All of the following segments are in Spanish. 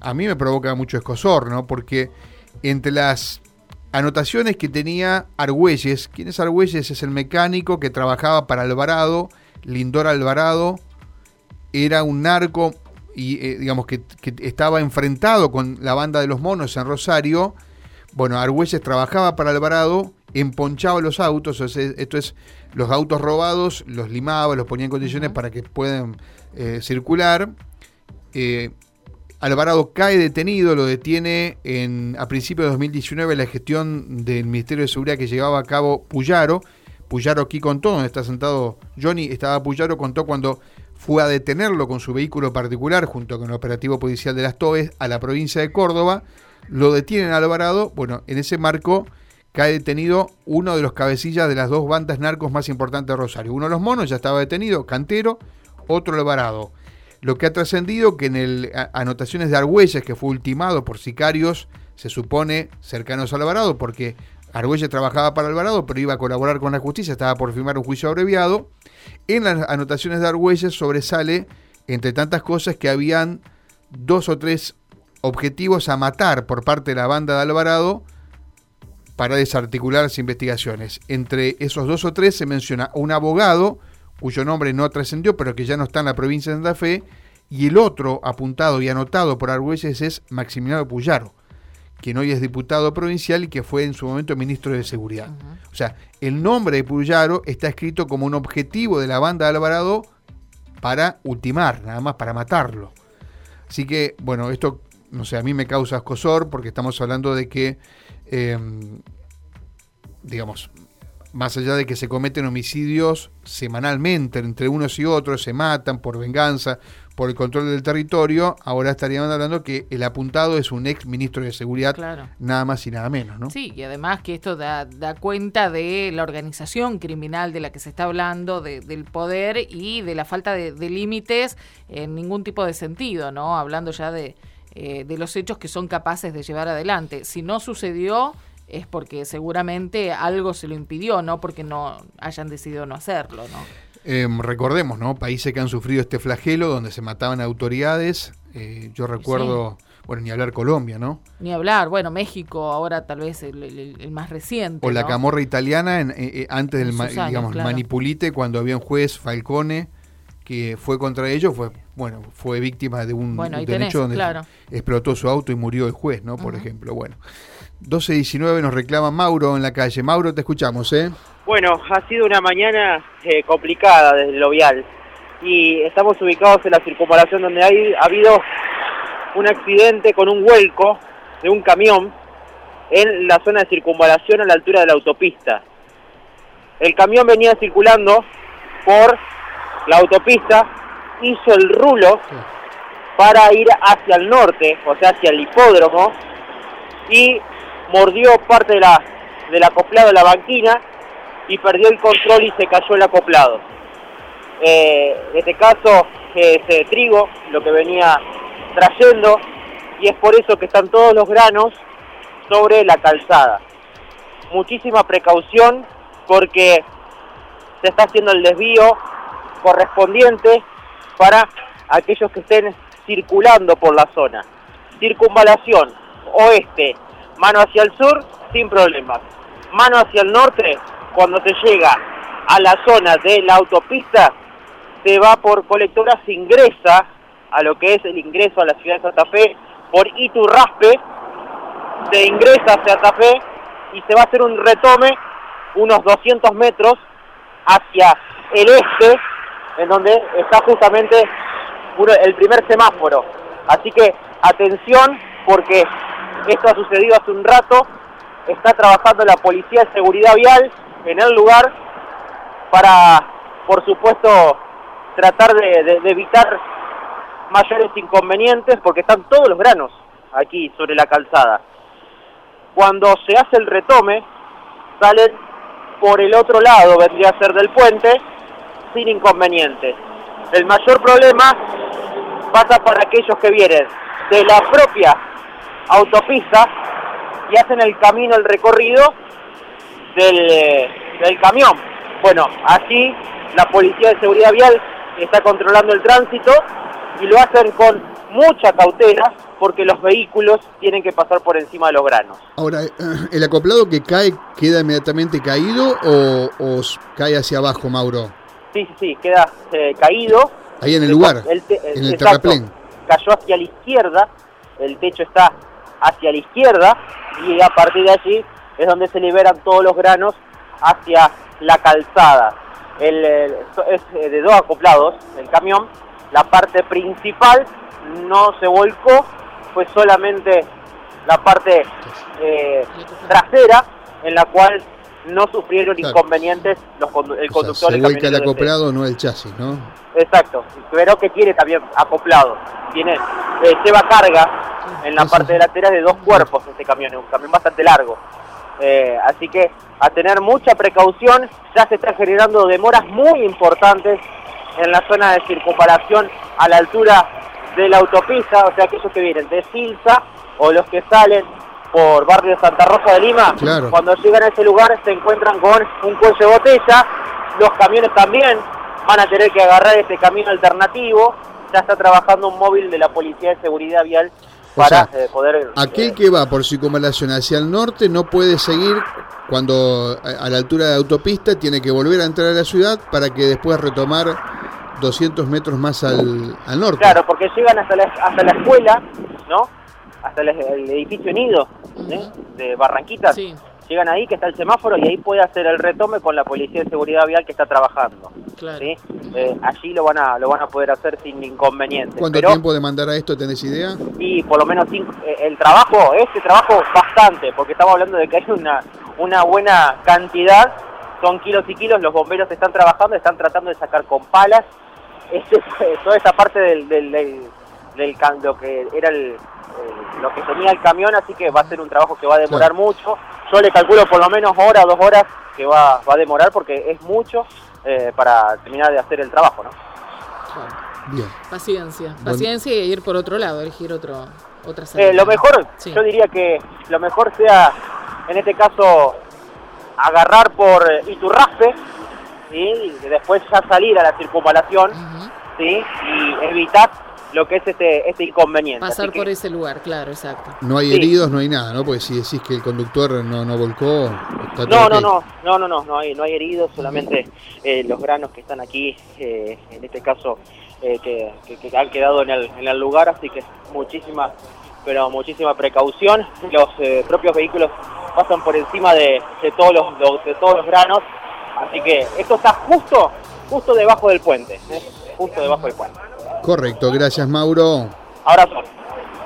a mí me provoca mucho escosor, ¿no? Porque entre las anotaciones que tenía Argüelles, ¿quién es Argüelles? Es el mecánico que trabajaba para Alvarado, Lindor Alvarado, era un narco y eh, digamos que, estaba enfrentado con la banda de los monos en Rosario. Bueno, Argüelles trabajaba para Alvarado, emponchaba los autos, esto es, los autos robados, los limaba, los ponía en condiciones para que puedan eh, circular. Eh, Alvarado cae detenido, lo detiene en, a principios de 2019 la gestión del Ministerio de Seguridad que llevaba a cabo Puyaro. Puyaro aquí contó, donde está sentado Johnny, estaba Puyaro, contó cuando fue a detenerlo con su vehículo particular junto con el operativo policial de las Tobes a la provincia de Córdoba. Lo detienen Alvarado. Bueno, en ese marco cae detenido uno de los cabecillas de las dos bandas narcos más importantes de Rosario. Uno de los monos ya estaba detenido, Cantero, otro Alvarado. Lo que ha trascendido que en el anotaciones de Argüelles, que fue ultimado por sicarios, se supone cercanos a Alvarado, porque Argüelles trabajaba para Alvarado, pero iba a colaborar con la justicia, estaba por firmar un juicio abreviado. En las anotaciones de Argüelles sobresale, entre tantas cosas, que habían dos o tres objetivos a matar por parte de la banda de Alvarado para desarticular las investigaciones. Entre esos dos o tres se menciona un abogado cuyo nombre no trascendió, pero que ya no está en la provincia de Santa Fe, y el otro apuntado y anotado por Argüelles es Maximiliano Puyaro, quien hoy es diputado provincial y que fue en su momento ministro de Seguridad. O sea, el nombre de Puyaro está escrito como un objetivo de la banda de Alvarado para ultimar, nada más para matarlo. Así que, bueno, esto, no sé, a mí me causa escosor porque estamos hablando de que, em, digamos, más allá de que se cometen homicidios semanalmente entre unos y otros, se matan por venganza, por el control del territorio, ahora estaríamos hablando que el apuntado es un ex ministro de Seguridad, nada más y nada menos, ¿no? Sí, y además que esto da, cuenta de la organización criminal de la que se está hablando, del poder y de la falta de, límites en ningún tipo de sentido, ¿no? Hablando ya de, eh, de los hechos que son capaces de llevar adelante. Si no sucedió es porque seguramente algo se lo impidió, no porque no hayan decidido no hacerlo, ¿no? Em, recordemos, ¿no? Países que han sufrido este flagelo donde se mataban autoridades. Eh, yo recuerdo, bueno, ni hablar Colombia, ¿no? Ni hablar, bueno, México ahora tal vez el, más reciente. O la camorra italiana en, eh, eh, antes del digamos, manipulite, cuando había un juez, Falcone, que fue contra ellos, fue bueno, fue víctima de un, bueno, hecho donde explotó su auto y murió el juez, ¿no? Por ejemplo, bueno. 12.19 nos reclama Mauro en la calle. Mauro, te escuchamos, ¿eh? Bueno, ha sido una mañana eh, complicada desde lo vial y estamos ubicados en la circunvalación donde hay, ha habido un accidente con un vuelco de un camión en la zona de circunvalación a la altura de la autopista. El camión venía circulando por la autopista, hizo el rulo para ir hacia el norte, o sea, hacia el hipódromo, y mordió parte de la, del acoplado de la banquina y perdió el control y se cayó el acoplado. Eh, en este caso es eh, trigo, lo que venía trayendo, y es por eso que están todos los granos sobre la calzada. Muchísima precaución porque se está haciendo el desvío correspondiente para aquellos que estén circulando por la zona. Circunvalación oeste Mano hacia el sur, sin problemas. Mano hacia el norte, cuando se llega a la zona de la autopista, se va por colectora, se ingresa a lo que es el ingreso a la ciudad de Santa Fe por Iturraspe, se ingresa hacia Santa Fe y se va a hacer un retome unos 200 metros hacia el este, en donde está justamente el primer semáforo. Así que atención porque esto ha sucedido hace un rato. Está trabajando la Policía de Seguridad Vial en el lugar para, por supuesto, tratar de, evitar mayores inconvenientes porque están todos los granos aquí sobre la calzada. Cuando se hace el retome, salen por el otro lado, vendría a ser del puente, sin inconvenientes. El mayor problema pasa para aquellos que vienen de la propia autopista y hacen el camino, el recorrido del, del camión. Bueno, así la Policía de Seguridad Vial está controlando el tránsito y lo hacen con mucha cautela porque los vehículos tienen que pasar por encima de los granos. Ahora, ¿el acoplado que cae queda inmediatamente caído o, o cae hacia abajo, Mauro? Sí, sí, sí, queda eh, caído. Ahí en el lugar, en el terraplén. Cayó hacia la izquierda, el techo está hacia la izquierda y a partir de allí es donde se liberan todos los granos hacia la calzada. El, es eh, de dos acoplados el camión. La parte principal no se volcó, fue solamente la parte eh, trasera en la cual no sufrieron inconvenientes los el conductor. se vuelca el acoplado, no el chasis, ¿no? Exacto, pero que tiene también acoplado. Tiene, eh, lleva carga en la parte delantera de dos cuerpos este camión, es un camión bastante largo. Eh, así que a tener mucha precaución, ya se están generando demoras muy importantes en la zona de circunvalación a la altura de la autopista, o sea, aquellos que vienen de Silsa o los que salen por barrio de Santa Rosa de Lima, cuando llegan a ese lugar se encuentran con un cuello de botella, los camiones también van a tener que agarrar este camino alternativo, ya está trabajando un móvil de la Policía de Seguridad Vial para eh, poder... Aquel eh, que va por circunvalación hacia el norte no puede seguir cuando a la altura de la autopista tiene que volver a entrar a la ciudad para que después retomar 200 metros más al, al norte. Claro, porque llegan hasta la, hasta la escuela, ¿no? hasta el, edificio Nido ¿eh? de Barranquitas. Llegan ahí, que está el semáforo, y ahí puede hacer el retome con la Policía de Seguridad Vial que está trabajando. Eh, allí lo van, a, lo van a poder hacer sin inconveniente. ¿Cuánto tiempo de mandar a esto, tenés idea? Y por lo menos cinco, eh, el trabajo, este trabajo bastante, porque estamos hablando de que hay una, una buena cantidad, son kilos y kilos, los bomberos están trabajando, están tratando de sacar con palas, este, toda esa parte del, del, del, del lo que era el, eh, lo que tenía el camión, así que va a ser un trabajo que va a demorar mucho. Yo le calculo por lo menos hora, dos horas que va, va a demorar porque es mucho eh, para terminar de hacer el trabajo, ¿no? Bien. Paciencia, paciencia y ir por otro lado, elegir otro, otra salida. Eh, lo mejor, yo diría que lo mejor sea, en este caso, agarrar por Iturraspe y después ya salir a la circunvalación ¿sí? y evitar lo que es este, este inconveniente. Pasar por ese lugar, claro, exacto. No hay heridos, no hay nada, ¿no? Porque si decís que el conductor no, no volcó, está no, no, no, no, no, no, no hay, no hay heridos, solamente eh, los granos que están aquí, eh, en este caso, eh, que, que, han quedado en el, en el lugar, así que muchísima, pero muchísima precaución. Los propios vehículos pasan por encima de, de todos los, de todos los granos, así que esto está justo, justo debajo del puente, justo debajo del puente. Correcto, gracias Mauro. Abrazo.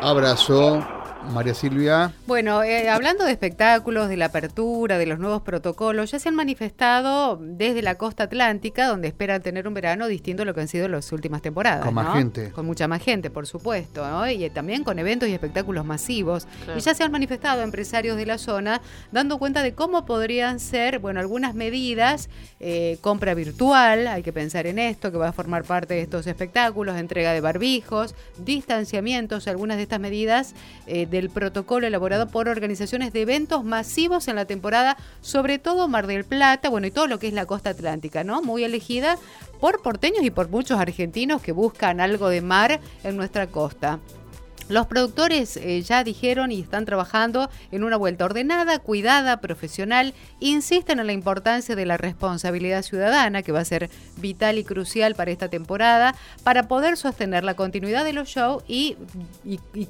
Abrazo. María Silvia. Bueno, eh, hablando de espectáculos, de la apertura, de los nuevos protocolos, ya se han manifestado desde la costa atlántica, donde esperan tener un verano distinto a lo que han sido las últimas temporadas. Con más gente. Con mucha más gente, por supuesto, ¿no? y también con eventos y espectáculos masivos. Y ya se han manifestado empresarios de la zona dando cuenta de cómo podrían ser, bueno, algunas medidas, eh, compra virtual, hay que pensar en esto, que va a formar parte de estos espectáculos, entrega de barbijos, distanciamientos, algunas de estas medidas eh, del protocolo elaborado por organizaciones de eventos masivos en la temporada, sobre todo Mar del Plata, bueno, y todo lo que es la costa atlántica, ¿no? Muy elegida por porteños y por muchos argentinos que buscan algo de mar en nuestra costa. Los productores eh, ya dijeron y están trabajando en una vuelta ordenada, cuidada, profesional. Insisten en la importancia de la responsabilidad ciudadana, que va a ser vital y crucial para esta temporada, para poder sostener la continuidad de los shows y,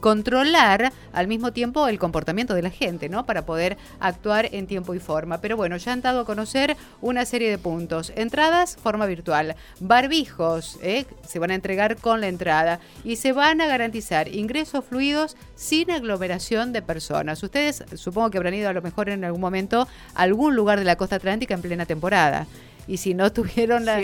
controlar al mismo tiempo el comportamiento de la gente, ¿no? Para poder actuar en tiempo y forma. Pero bueno, ya han dado a conocer una serie de puntos. Entradas, forma virtual. Barbijos, ¿eh? se van a entregar con la entrada y se van a garantizar ingresos o fluidos sin aglomeración de personas. Ustedes supongo que habrán ido a lo mejor en algún momento a algún lugar de la costa atlántica en plena temporada. Y si no tuvieron la,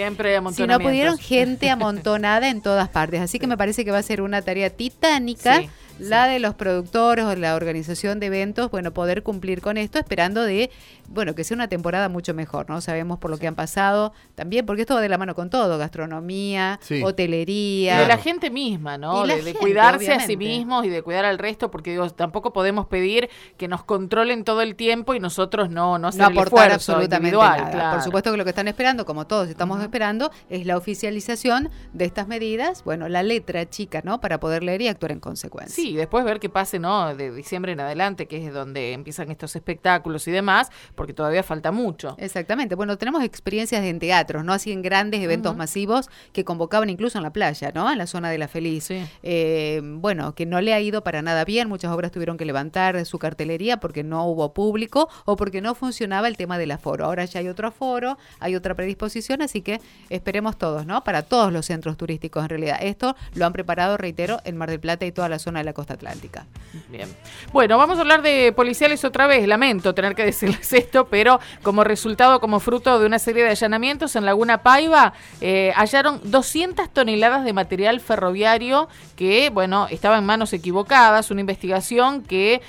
si no pudieron gente amontonada en todas partes. Así que me parece que va a ser una tarea titánica la de los productores o la organización de eventos, bueno, poder cumplir con esto, esperando de, bueno, que sea una temporada mucho mejor, ¿no? Sabemos por lo que han pasado, también, porque esto va de la mano con todo, gastronomía, hotelería. De la gente misma, ¿no? De, cuidarse a sí mismos y de cuidar al resto, porque digo, tampoco podemos pedir que nos controlen todo el tiempo y nosotros no, no hacer aportar absolutamente nada. Por supuesto que lo que están esperando, como todos estamos esperando, es la oficialización de estas medidas, bueno, la letra chica, ¿no? Para poder leer y actuar en consecuencia. Sí, después ver qué pase, ¿no? De diciembre en adelante, que es donde empiezan estos espectáculos y demás, porque todavía falta mucho. Exactamente. Bueno, tenemos experiencias en teatros, ¿no? Así en grandes eventos masivos que convocaban incluso en la playa, ¿no? En la zona de la Feliz. Eh, bueno, que no le ha ido para nada bien. Muchas obras tuvieron que levantar su cartelería porque no hubo público o porque no funcionaba el tema del aforo. Ahora ya hay otro aforo, hay otra predisposición, así que esperemos todos, ¿no? Para todos los centros turísticos en realidad. Esto lo han preparado, reitero, en Mar del Plata y toda la zona de costa atlántica. Bien. Bueno, vamos a hablar de policiales otra vez. Lamento tener que decirles esto, pero como resultado, como fruto de una serie de allanamientos en Laguna Paiva, eh, hallaron 200 toneladas de material ferroviario que, bueno, estaba en manos equivocadas. Una investigación que